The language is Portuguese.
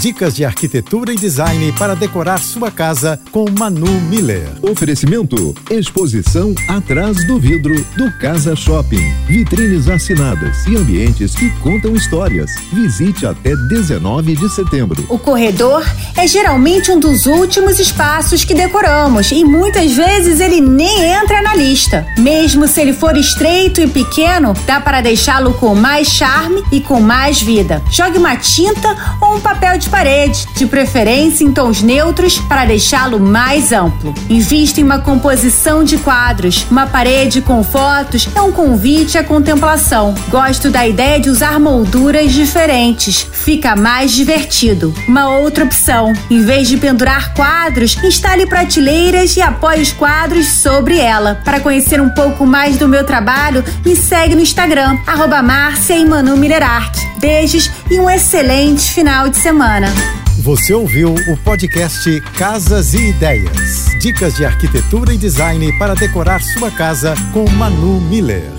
Dicas de arquitetura e design para decorar sua casa com Manu Miller. Oferecimento: exposição atrás do vidro do Casa Shopping. Vitrines assinadas e ambientes que contam histórias. Visite até 19 de setembro. O corredor é geralmente um dos últimos espaços que decoramos e muitas vezes ele nem entra na lista. Mesmo se ele for estreito e pequeno, dá para deixá-lo com mais charme e com mais vida. Jogue uma tinta ou um papel de de parede, de preferência em tons neutros para deixá-lo mais amplo. Invista em uma composição de quadros. Uma parede com fotos é um convite à contemplação. Gosto da ideia de usar molduras diferentes. Fica mais divertido. Uma outra opção: em vez de pendurar quadros, instale prateleiras e apoie os quadros sobre ela. Para conhecer um pouco mais do meu trabalho, me segue no Instagram, arroba Márcia Beijos e um excelente final de semana. Você ouviu o podcast Casas e Ideias. Dicas de arquitetura e design para decorar sua casa com Manu Miller.